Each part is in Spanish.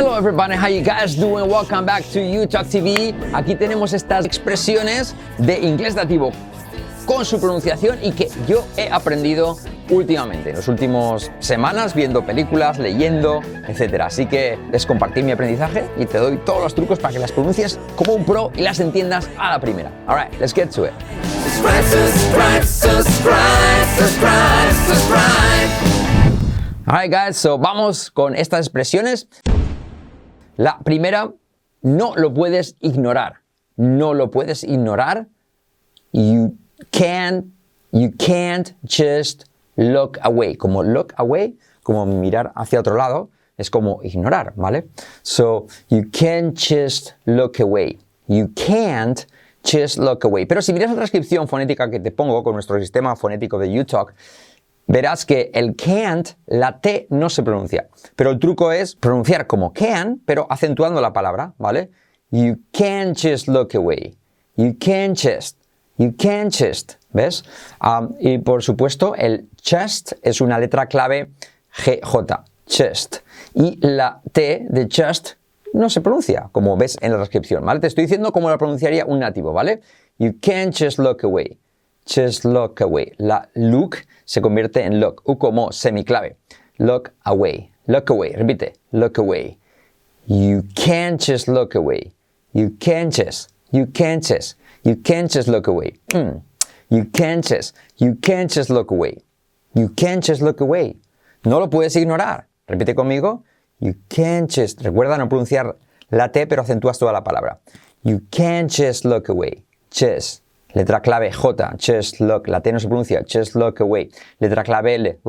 Hello everybody, how you guys doing? Welcome back to YouTalk TV. Aquí tenemos estas expresiones de inglés nativo con su pronunciación y que yo he aprendido últimamente, en las últimas semanas, viendo películas, leyendo, etc. Así que les compartí mi aprendizaje y te doy todos los trucos para que las pronuncies como un pro y las entiendas a la primera. Alright, let's get to it. Subscribe, subscribe, subscribe. Alright guys, so vamos con estas expresiones. La primera, no lo puedes ignorar. No lo puedes ignorar. You can't, you can't just look away. Como look away, como mirar hacia otro lado, es como ignorar, ¿vale? So, you can't just look away. You can't just look away. Pero si miras la transcripción fonética que te pongo con nuestro sistema fonético de UTalk, verás que el can't, la T no se pronuncia. Pero el truco es pronunciar como can, pero acentuando la palabra, ¿vale? You can't just look away. You can't just. You can't just. ¿Ves? Y por supuesto, el chest es una letra clave GJ. Chest. Y la T de just no se pronuncia, como ves en la transcripción, ¿vale? Te estoy diciendo cómo la pronunciaría un nativo, ¿vale? You can't just look away. Just look away. La look se convierte en look, U como semiclave. Look away. Look away. Repite. Look away. You can't just look away. You can't just. You can't just. You can't just look away. Mm. You can't just. You can't just look away. You can't just look away. No lo puedes ignorar. Repite conmigo. You can't just. Recuerda no pronunciar la T, pero acentúas toda la palabra. You can't just look away. Just. Letra clave J, just look. La T no se pronuncia, just look away. Letra clave L,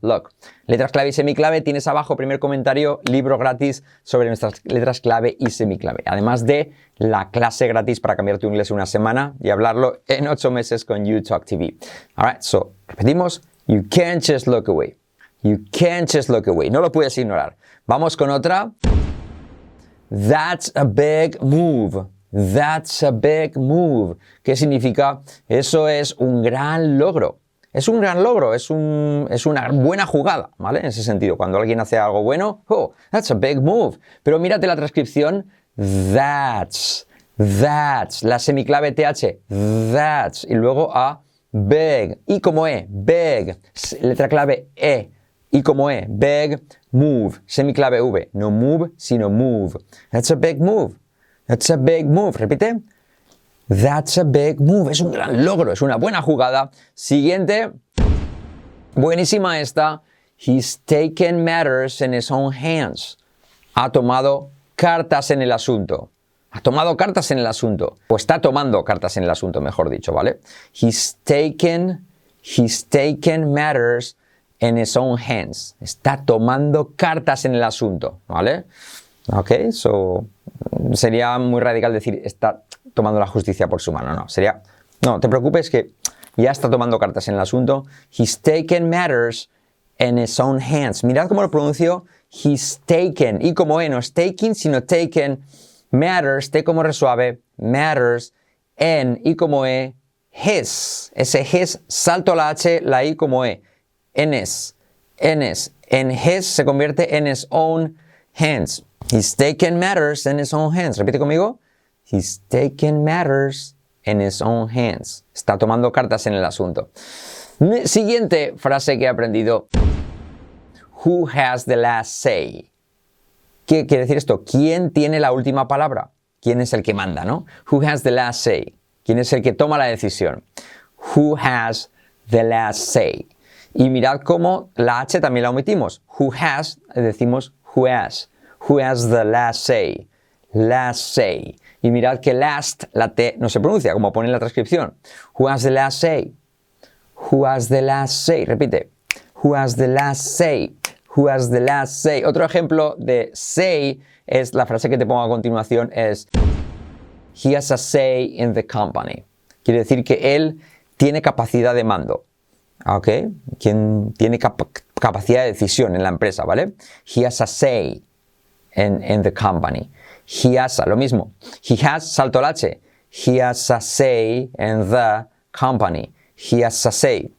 look. Letras clave y semiclave, tienes abajo, primer comentario, libro gratis sobre nuestras letras clave y semiclave. Además de la clase gratis para cambiar tu inglés en una semana y hablarlo en ocho meses con YouTalk TV. Alright, so, repetimos. You can't just look away. You can't just look away. No lo puedes ignorar. Vamos con otra. That's a big move. That's a big move. ¿Qué significa? Eso es un gran logro. Es un gran logro, es, un, es una buena jugada, ¿vale? En ese sentido, cuando alguien hace algo bueno, oh, that's a big move. Pero mírate la transcripción, that's, that's, la semiclave TH, that's, y luego a big, y como E, big, letra clave E, y como E, big, move, semiclave V, no move, sino move. That's a big move. That's a big move. Repite. That's a big move. Es un gran logro, es una buena jugada. Siguiente. Buenísima esta. He's taken matters in his own hands. Ha tomado cartas en el asunto. Ha tomado cartas en el asunto. O está tomando cartas en el asunto, mejor dicho, ¿vale? He's taken, he's taken matters in his own hands. Está tomando cartas en el asunto, ¿vale? Ok, so sería muy radical decir está tomando la justicia por su mano. No, sería, no, te preocupes que ya está tomando cartas en el asunto. He's taken matters in his own hands. Mirad cómo lo pronuncio. He's taken. Y como E, no es taking, sino taken. Matters, T como resuave. Matters. En, y como E. His. Ese his, salto la H, la I como E. En his. En his. En his se convierte en his own hands. He's taken matters in his own hands. Repite conmigo. He's taken matters in his own hands. Está tomando cartas en el asunto. Siguiente frase que he aprendido. Who has the last say? ¿Qué quiere decir esto? ¿Quién tiene la última palabra? ¿Quién es el que manda, no? Who has the last say? ¿Quién es el que toma la decisión? Who has the last say? Y mirad cómo la H también la omitimos. Who has, decimos who has who has the last say. Last say. Y mirad que last, la T no se pronuncia, como pone en la transcripción. Who has the last say? Who has the last say? Repite. Who has the last say? Who has the last say? Otro ejemplo de say es la frase que te pongo a continuación es He has a say in the company. Quiere decir que él tiene capacidad de mando. ¿Ok? Quien tiene capacidad de decisión en la empresa, ¿vale? He has a say in, the company. He has a, lo mismo. He has, salto el H. He has a say in the company. He has a say.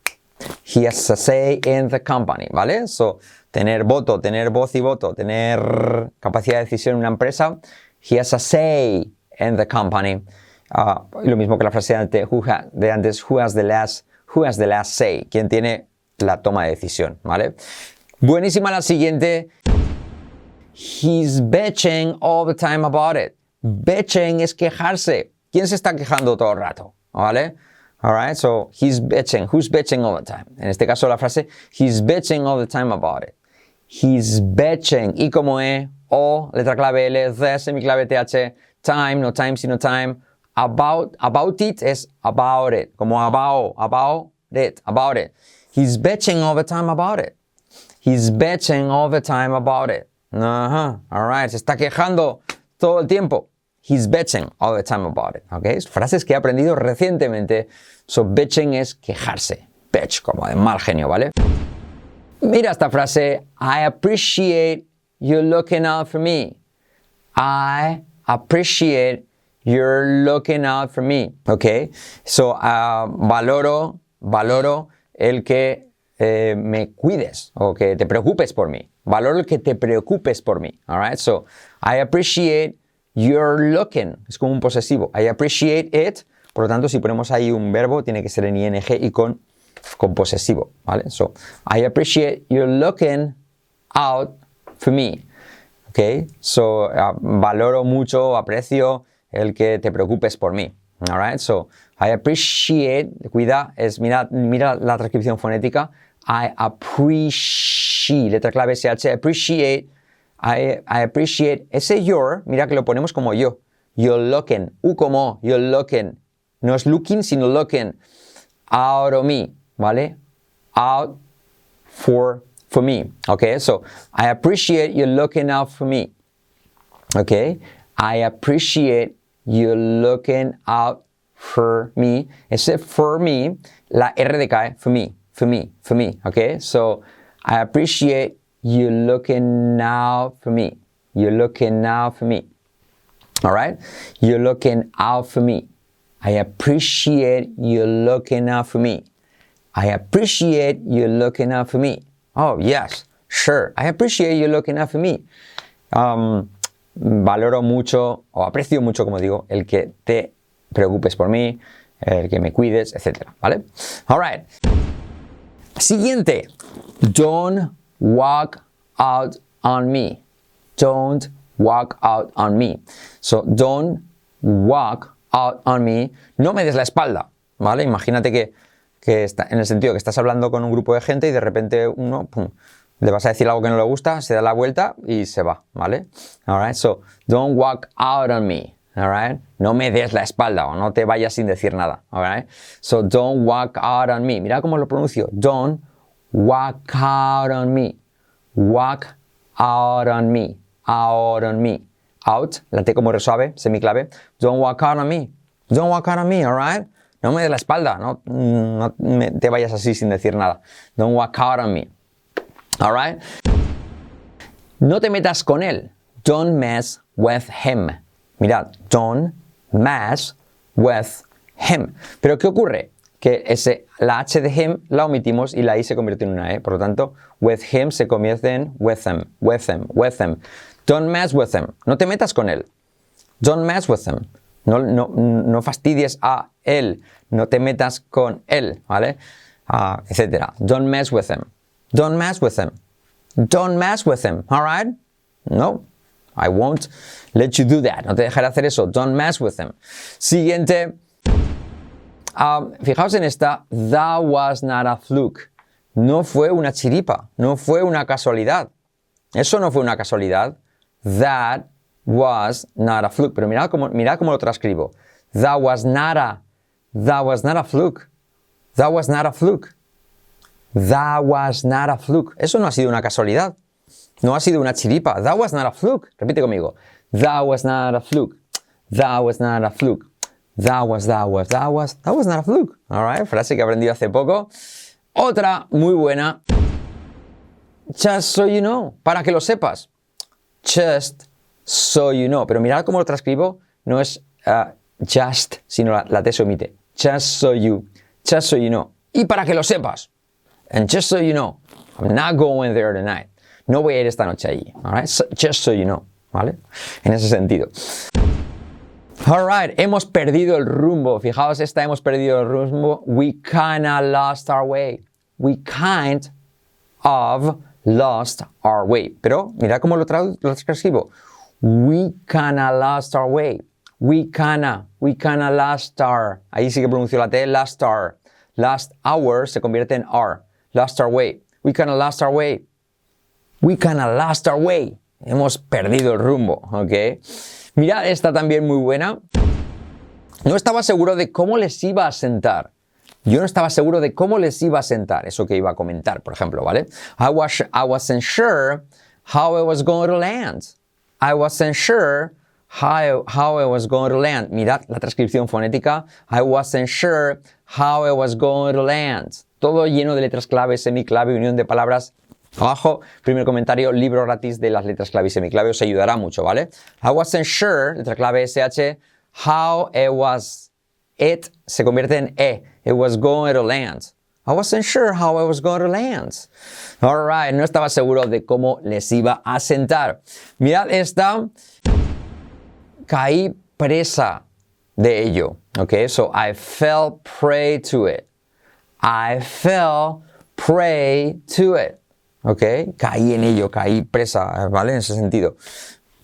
He has a say in the company, ¿vale? So, tener voto, tener voz y voto, tener capacidad de decisión en una empresa. He has a say in the company. Uh, lo mismo que la frase de antes, who, de antes, who has the last, who has the last say, quien tiene la toma de decisión, ¿vale? Buenísima la siguiente. He's bitching all the time about it. Bitching es quejarse. ¿Quién se está quejando todo el rato? ¿Vale? Alright, so he's bitching. Who's bitching all the time? En este caso la frase, he's bitching all the time about it. He's bitching. Y como E, O, letra clave L, the, semiclave TH, time, no time, sino time. About, about it es about it. Como about, about it, about it. He's bitching all the time about it. He's bitching all the time about it. Ajá, alright, se está quejando todo el tiempo. He's bitching all the time about it. Okay? Frases que he aprendido recientemente. So, bitching es quejarse. Bitch, como de mal genio, ¿vale? Mira esta frase. I appreciate you looking out for me. I appreciate you're looking out for me. Okay? So, uh, valoro, valoro el que eh, me cuides o que te preocupes por mí. Valoro que te preocupes por mí. Alright? So, I appreciate you're looking. Es como un posesivo. I appreciate it. Por lo tanto, si ponemos ahí un verbo, tiene que ser en ing y con, con posesivo. ¿Vale? So, I appreciate you're looking out for me. Okay? So, uh, valoro mucho, aprecio el que te preocupes por mí. Alright? So, I appreciate, cuida, es, mira, mira la transcripción fonética. I appreciate, letra clave SH, appreciate, I, I appreciate, ese your, mira que lo ponemos como yo, you're looking, u como, you're looking, no es looking, sino looking, out of me, ¿vale? Out for, for me, okay? So, I appreciate you looking out for me, okay? I appreciate you looking out for me. Ese for me, la R decae, for me, for me, for me, okay? So I appreciate you looking out for me. You're looking out for me. All right? You're looking out for me. I appreciate you looking out for me. I appreciate you looking out for me. Oh, yes, sure. I appreciate you looking out for me. Um, valoro mucho o aprecio mucho, como digo, el que te preocupes por mí, el que me cuides, etc. ¿Vale? All right. Siguiente. Don't walk out on me. Don't walk out on me. So, don't walk out on me. No me des la espalda. ¿Vale? Imagínate que, que está, en el sentido que estás hablando con un grupo de gente y de repente uno pum, le vas a decir algo que no le gusta, se da la vuelta y se va. ¿Vale? Alright. So, don't walk out on me. Alright? No me des la espalda o no te vayas sin decir nada. Alright? So don't walk out on me. Mira cómo lo pronuncio. Don't walk out on me. Walk out on me. Out on me. Out, la T como resuave, semiclave. Don't walk out on me. Don't walk out on me, alright? No me des la espalda, no, no te vayas así sin decir nada. Don't walk out on me. Alright? No te metas con él. Don't mess with him. Mirad, don't mess with him. Pero ¿qué ocurre? Que ese, la H de him la omitimos y la I se convierte en una E. Por lo tanto, with him se convierte en with him, with him, with him. Don't mess with him. No te metas con él. Don't mess with him. No, no, no fastidies a él. No te metas con él, ¿vale? Uh, etcétera. Don't mess with him. Don't mess with him. Don't mess with him. All right? No. I won't let you do that. No te dejaré hacer eso. Don't mess with them. Siguiente. Um, fijaos en esta. That was not a fluke. No fue una chiripa. No fue una casualidad. Eso no fue una casualidad. That was not a fluke. Pero mirad cómo, mirad cómo lo transcribo. That was not a. That was not a fluke. That was not a fluke. That was not a fluke. Eso no ha sido una casualidad. No ha sido una chiripa. That was not a fluke. Repite conmigo. That was not a fluke. That was not a fluke. That was, that was, that was, that was not a fluke. Alright, frase que he aprendido hace poco. Otra muy buena. Just so you know. Para que lo sepas. Just so you know. Pero mirad cómo lo transcribo. No es uh, just, sino la, la T se omite. Just so you. Just so you know. Y para que lo sepas. And just so you know, I'm not going there tonight. no voy a ir esta noche allí. Alright? just so you know, ¿vale? En ese sentido. Alright, hemos perdido el rumbo. Fijaos, esta hemos perdido el rumbo. We kinda lost our way. We kind of lost our way. Pero mira cómo lo, lo escribo. We kinda lost our way. We kinda, we kinda lost our. Ahí sí que pronuncio la T, last our. Last hour se convierte en our. Lost our way. We kinda lost our way. We kinda lost our way. Hemos perdido el rumbo, ¿ok? Mira, esta también muy buena. No estaba seguro de cómo les iba a sentar. Yo no estaba seguro de cómo les iba a sentar, eso que iba a comentar, por ejemplo, ¿vale? I, was, I wasn't sure how I was going to land. I wasn't sure how, how I was going to land. Mirad la transcripción fonética. I wasn't sure how I was going to land. Todo lleno de letras clave, semiclave, unión de palabras Abajo, primer comentario, libro gratis de las letras clave y semiclave, os ayudará mucho, ¿vale? I wasn't sure, letra clave SH, how it was, it se convierte en E, it was going to land. I wasn't sure how I was going to land. Alright, no estaba seguro de cómo les iba a sentar. Mirad esta, caí presa de ello, ok? So I fell prey to it. I fell prey to it. ¿ok? Caí en ello, caí presa, ¿vale? En ese sentido.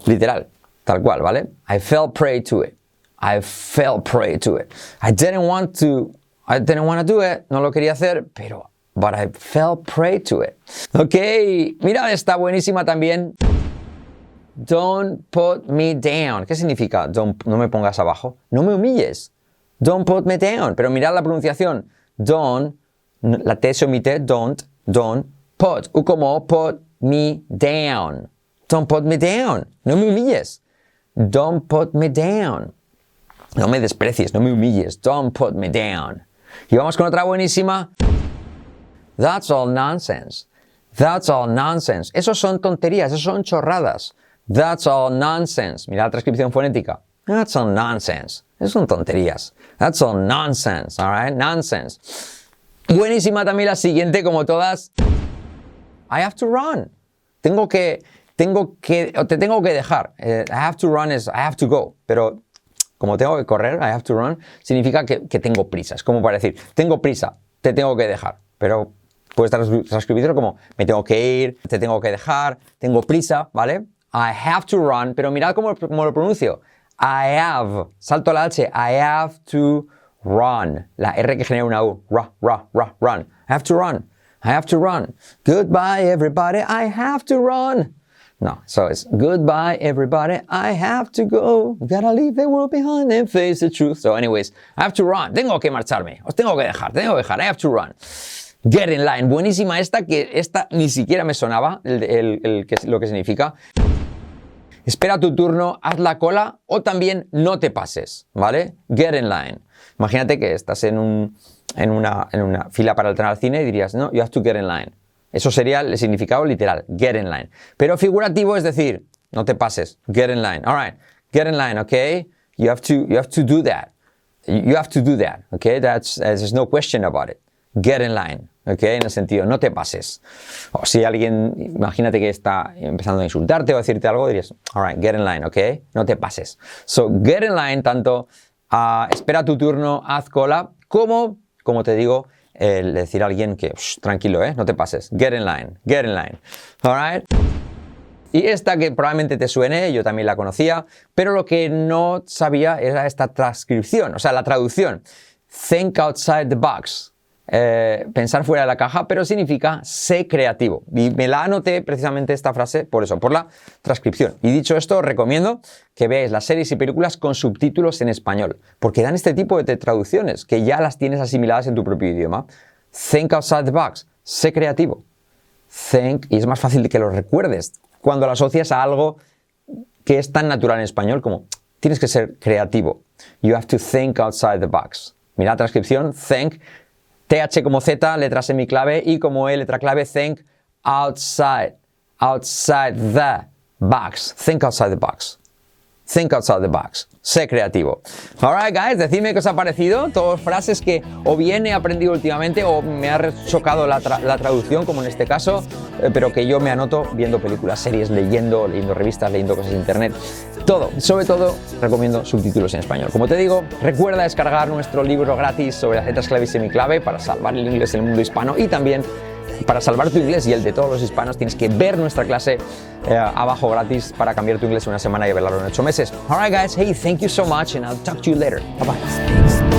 Literal, tal cual, ¿vale? I fell prey to it. I fell prey to it. I didn't want to, I didn't want to do it, no lo quería hacer, pero, but I fell prey to it. Ok, mira, está buenísima también. Don't put me down. ¿Qué significa? Don't, no me pongas abajo. No me humilles. Don't put me down. Pero mirad la pronunciación. Don't, la T se omite, don't, don't put, u como put me down. Don't put me down. No me humilles. Don't put me down. No me desprecies, no me humilles. Don't put me down. Y vamos con otra buenísima. That's all nonsense. That's all nonsense. Esos son tonterías, esos son chorradas. That's all nonsense. Mira la transcripción fonética. That's all nonsense. Esos son tonterías. That's all nonsense. All right? Nonsense. Buenísima también la siguiente, como todas. I have to run. Tengo que, tengo que, te tengo que dejar. Eh, I have to run es I have to go. Pero como tengo que correr, I have to run, significa que, que tengo prisa. Es como para decir, tengo prisa, te tengo que dejar. Pero puedes transcribirlo como me tengo que ir, te tengo que dejar, tengo prisa, ¿vale? I have to run, pero mirad cómo, cómo lo pronuncio. I have, salto la H, I have to run. La R que genera una U, ra, ra, ra, run. I have to run. I have to run. Goodbye, everybody. I have to run. No, so it's goodbye, everybody. I have to go. Gotta leave the world behind and face the truth. So, anyways, I have to run. Tengo que marcharme. Os tengo que dejar. Tengo que dejar. I have to run. Get in line. Buenísima esta, que esta ni siquiera me sonaba el, el, el, lo que significa. Espera tu turno, haz la cola o también no te pases, ¿vale? Get in line. Imagínate que estás en un, en una, en una fila para entrar al cine y dirías, no, you have to get in line. Eso sería el significado literal, get in line. Pero figurativo es decir, no te pases, get in line. All right, get in line, okay? You have to, you have to do that. You have to do that, okay? That's, there's no question about it. Get in line, okay? En el sentido, no te pases. O si alguien, imagínate que está empezando a insultarte o a decirte algo, dirías, all right, get in line, okay? No te pases. So, get in line, tanto espera tu turno, haz cola, como como te digo, el decir a alguien que tranquilo, ¿eh? no te pases, get in line, get in line. Alright. Y esta que probablemente te suene, yo también la conocía, pero lo que no sabía era esta transcripción, o sea, la traducción. Think outside the box. Eh, pensar fuera de la caja, pero significa sé creativo. Y me la anoté precisamente esta frase por eso, por la transcripción. Y dicho esto, recomiendo que veáis las series y películas con subtítulos en español, porque dan este tipo de traducciones que ya las tienes asimiladas en tu propio idioma. Think outside the box, sé creativo. Think, y es más fácil que lo recuerdes cuando lo asocias a algo que es tan natural en español como tienes que ser creativo. You have to think outside the box. Mira la transcripción, think TH como Z, letra semiclave, y como E, letra clave, think outside, outside the box. Think outside the box. Think outside the box. Sé creativo. Alright, guys, decidme qué os ha parecido. Todas frases que o bien he aprendido últimamente o me ha chocado la, traducción, como en este caso, eh, pero que yo me anoto viendo películas, series, leyendo, leyendo revistas, leyendo cosas en internet. Todo. Sobre todo, recomiendo subtítulos en español. Como te digo, recuerda descargar nuestro libro gratis sobre las letras clave y semiclave para salvar el inglés en el mundo hispano y también para salvar tu inglés y el de todos los hispanos tienes que ver nuestra clase eh, abajo gratis para cambiar tu inglés en una semana y verlo en ocho meses. Alright guys, hey, thank you so much and I'll talk to you later. Bye bye.